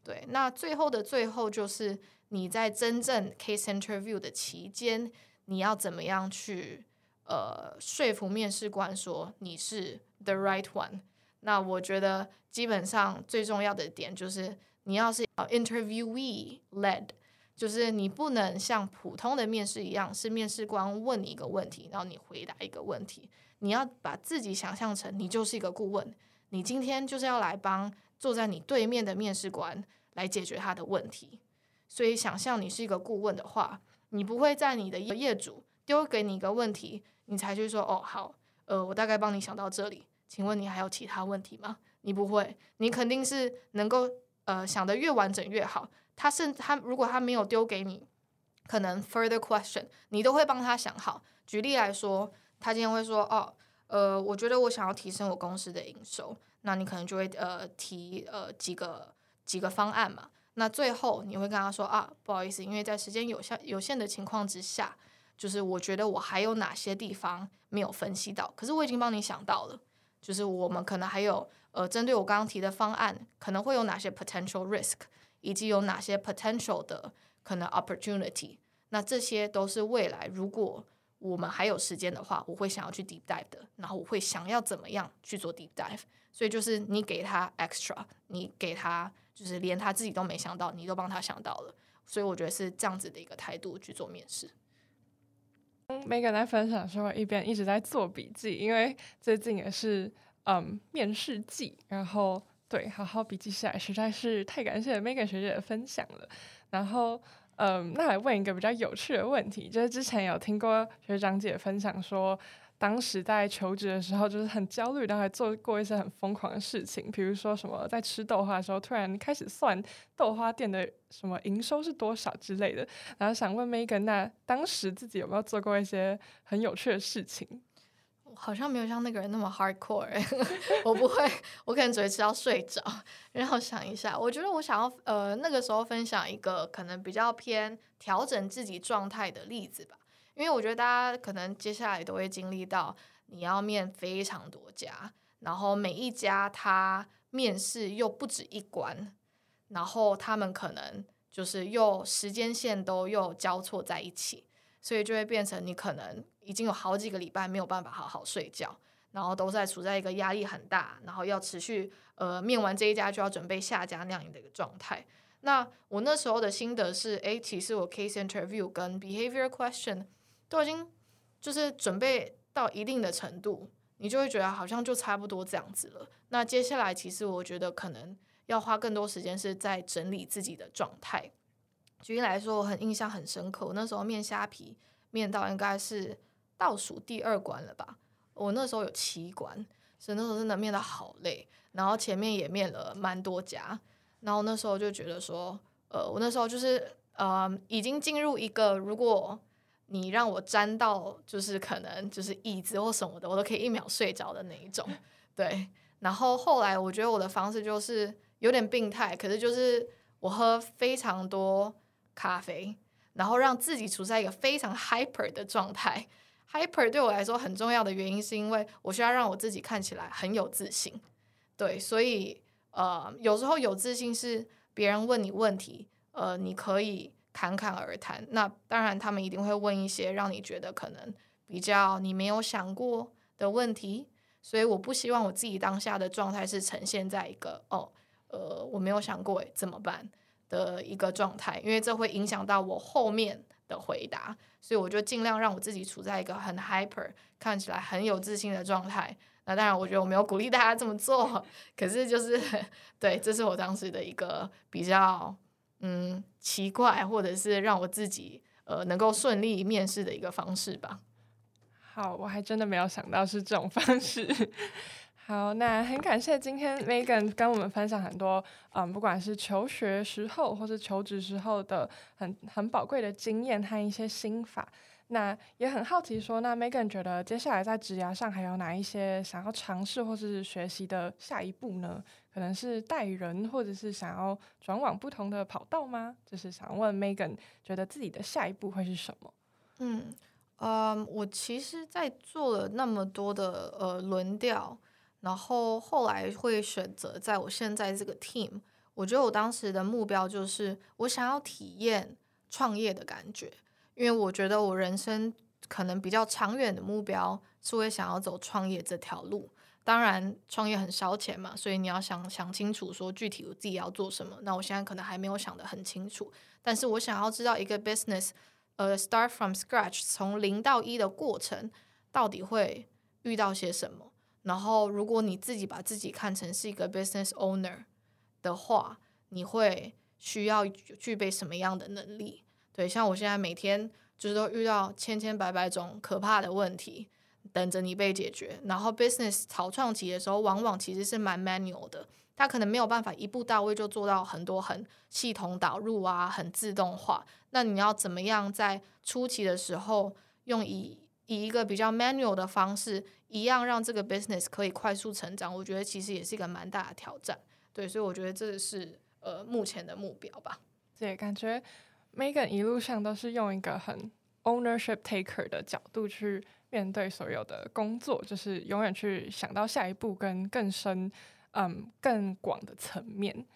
对，那最后的最后就是你在真正 case interview 的期间，你要怎么样去呃说服面试官说你是 the right one？那我觉得基本上最重要的点就是，你要是 interviewee led，就是你不能像普通的面试一样，是面试官问你一个问题，然后你回答一个问题。你要把自己想象成你就是一个顾问，你今天就是要来帮坐在你对面的面试官来解决他的问题。所以想象你是一个顾问的话，你不会在你的业主丢给你一个问题，你才去说哦好，呃，我大概帮你想到这里。请问你还有其他问题吗？你不会，你肯定是能够呃想的越完整越好。他甚至他如果他没有丢给你，可能 further question，你都会帮他想好。举例来说，他今天会说哦，呃，我觉得我想要提升我公司的营收，那你可能就会呃提呃几个几个方案嘛。那最后你会跟他说啊，不好意思，因为在时间有限有限的情况之下，就是我觉得我还有哪些地方没有分析到，可是我已经帮你想到了。就是我们可能还有呃，针对我刚刚提的方案，可能会有哪些 potential risk，以及有哪些 potential 的可能 opportunity。那这些都是未来如果我们还有时间的话，我会想要去 deep dive 的。然后我会想要怎么样去做 deep dive。所以就是你给他 extra，你给他就是连他自己都没想到，你都帮他想到了。所以我觉得是这样子的一个态度去做面试。Megan 在分享的时候，一边一直在做笔记，因为最近也是嗯面试季，然后对好好笔记下来，实在是太感谢 Megan 学姐的分享了。然后嗯，那来问一个比较有趣的问题，就是之前有听过学长姐分享说。当时在求职的时候，就是很焦虑，然后还做过一些很疯狂的事情，比如说什么在吃豆花的时候，突然开始算豆花店的什么营收是多少之类的。然后想问 Megan，那当时自己有没有做过一些很有趣的事情？好像没有像那个人那么 hardcore，我不会，我可能只会吃到睡着。然后想一下，我觉得我想要呃那个时候分享一个可能比较偏调整自己状态的例子吧。因为我觉得大家可能接下来都会经历到，你要面非常多家，然后每一家他面试又不止一关，然后他们可能就是又时间线都又交错在一起，所以就会变成你可能已经有好几个礼拜没有办法好好睡觉，然后都在处在一个压力很大，然后要持续呃面完这一家就要准备下家那样的一个状态。那我那时候的心得是，诶，其实我 case interview 跟 behavior question。都已经就是准备到一定的程度，你就会觉得好像就差不多这样子了。那接下来其实我觉得可能要花更多时间是在整理自己的状态。举例来说，我很印象很深刻，我那时候面虾皮面到应该是倒数第二关了吧？我那时候有七关，所以那时候真的面的好累。然后前面也面了蛮多家，然后那时候就觉得说，呃，我那时候就是呃，已经进入一个如果。你让我粘到，就是可能就是椅子或什么的，我都可以一秒睡着的那一种。对，然后后来我觉得我的方式就是有点病态，可是就是我喝非常多咖啡，然后让自己处在一个非常 hyper 的状态。Hyper 对我来说很重要的原因，是因为我需要让我自己看起来很有自信。对，所以呃，有时候有自信是别人问你问题，呃，你可以。侃侃而谈，那当然他们一定会问一些让你觉得可能比较你没有想过的问题，所以我不希望我自己当下的状态是呈现在一个哦，呃，我没有想过怎么办的一个状态，因为这会影响到我后面的回答，所以我就尽量让我自己处在一个很 hyper，看起来很有自信的状态，那当然，我觉得我没有鼓励大家这么做，可是就是对，这是我当时的一个比较嗯奇怪，或者是让我自己呃能够顺利面试的一个方式吧。好，我还真的没有想到是这种方式。好，那很感谢今天 Megan 跟我们分享很多，嗯，不管是求学时候或是求职时候的很很宝贵的经验和一些心法。那也很好奇，说那 Megan 觉得接下来在职涯上还有哪一些想要尝试或是学习的下一步呢？可能是带人，或者是想要转往不同的跑道吗？就是想问 Megan 觉得自己的下一步会是什么？嗯，呃，我其实，在做了那么多的呃轮调。然后后来会选择在我现在这个 team，我觉得我当时的目标就是我想要体验创业的感觉，因为我觉得我人生可能比较长远的目标是会想要走创业这条路。当然，创业很烧钱嘛，所以你要想想清楚说具体我自己要做什么。那我现在可能还没有想得很清楚，但是我想要知道一个 business，呃，start from scratch，从零到一的过程到底会遇到些什么。然后，如果你自己把自己看成是一个 business owner 的话，你会需要具备什么样的能力？对，像我现在每天就是都遇到千千百百种可怕的问题等着你被解决。然后 business 草创期的时候，往往其实是蛮 manual 的，它可能没有办法一步到位就做到很多很系统导入啊，很自动化。那你要怎么样在初期的时候用以以一个比较 manual 的方式，一样让这个 business 可以快速成长，我觉得其实也是一个蛮大的挑战。对，所以我觉得这是呃目前的目标吧。对，感觉 Megan 一路上都是用一个很 ownership taker 的角度去面对所有的工作，就是永远去想到下一步跟更深、嗯更广的层面。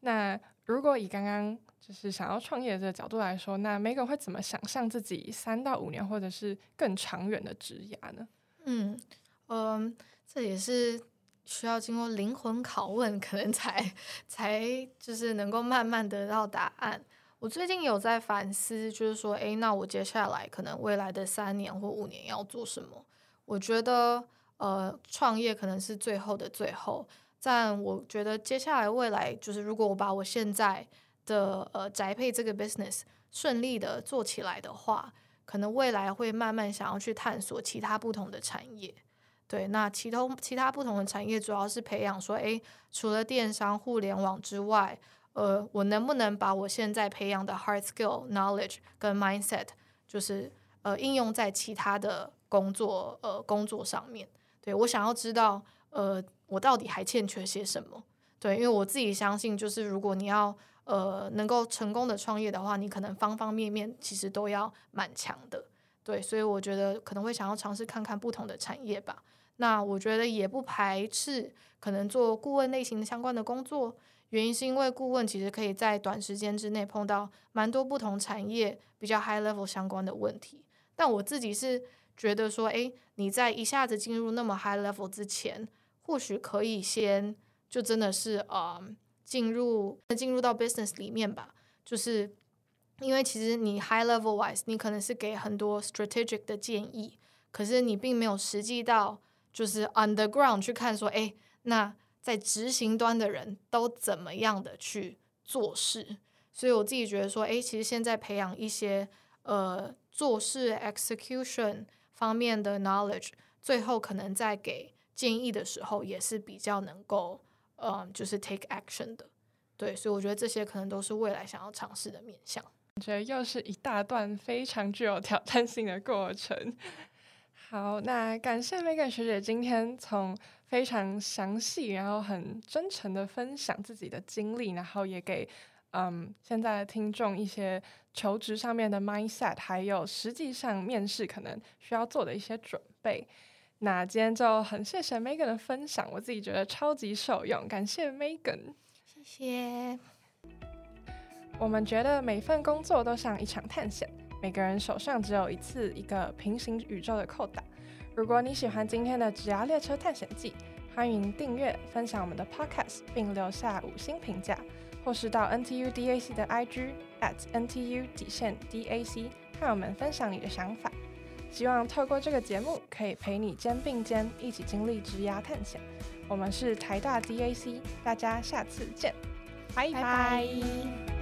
那如果以刚刚就是想要创业的角度来说，那 Mega 会怎么想象自己三到五年或者是更长远的职涯呢？嗯嗯，这也是需要经过灵魂拷问，可能才才就是能够慢慢得到答案。我最近有在反思，就是说，诶，那我接下来可能未来的三年或五年要做什么？我觉得，呃，创业可能是最后的最后。但我觉得接下来未来，就是如果我把我现在的呃宅配这个 business 顺利的做起来的话，可能未来会慢慢想要去探索其他不同的产业。对，那其他其他不同的产业主要是培养说，诶，除了电商、互联网之外，呃，我能不能把我现在培养的 hard skill knowledge 跟 mindset，就是呃应用在其他的工作呃工作上面？对我想要知道，呃。我到底还欠缺些什么？对，因为我自己相信，就是如果你要呃能够成功的创业的话，你可能方方面面其实都要蛮强的。对，所以我觉得可能会想要尝试看看不同的产业吧。那我觉得也不排斥可能做顾问类型的相关的工作，原因是因为顾问其实可以在短时间之内碰到蛮多不同产业比较 high level 相关的问题。但我自己是觉得说，诶，你在一下子进入那么 high level 之前。或许可以先就真的是呃进入进入到 business 里面吧，就是因为其实你 high level wise 你可能是给很多 strategic 的建议，可是你并没有实际到就是 underground 去看说，哎，那在执行端的人都怎么样的去做事？所以我自己觉得说，哎，其实现在培养一些呃做事 execution 方面的 knowledge，最后可能在给。建议的时候也是比较能够，嗯，就是 take action 的，对，所以我觉得这些可能都是未来想要尝试的面向。我觉得又是一大段非常具有挑战性的过程。好，那感谢 Megan 学姐今天从非常详细，然后很真诚的分享自己的经历，然后也给嗯现在的听众一些求职上面的 mindset，还有实际上面试可能需要做的一些准备。那今天就很谢谢 Megan 的分享，我自己觉得超级受用，感谢 Megan，谢谢。我们觉得每份工作都像一场探险，每个人手上只有一次一个平行宇宙的扣打。如果你喜欢今天的《职涯列车探险记》，欢迎订阅、分享我们的 Podcast，并留下五星评价，或是到 NTU DAC 的 IG at NTU 底线 DAC，和我们分享你的想法。希望透过这个节目，可以陪你肩并肩一起经历职涯探险。我们是台大 DAC，大家下次见，拜拜。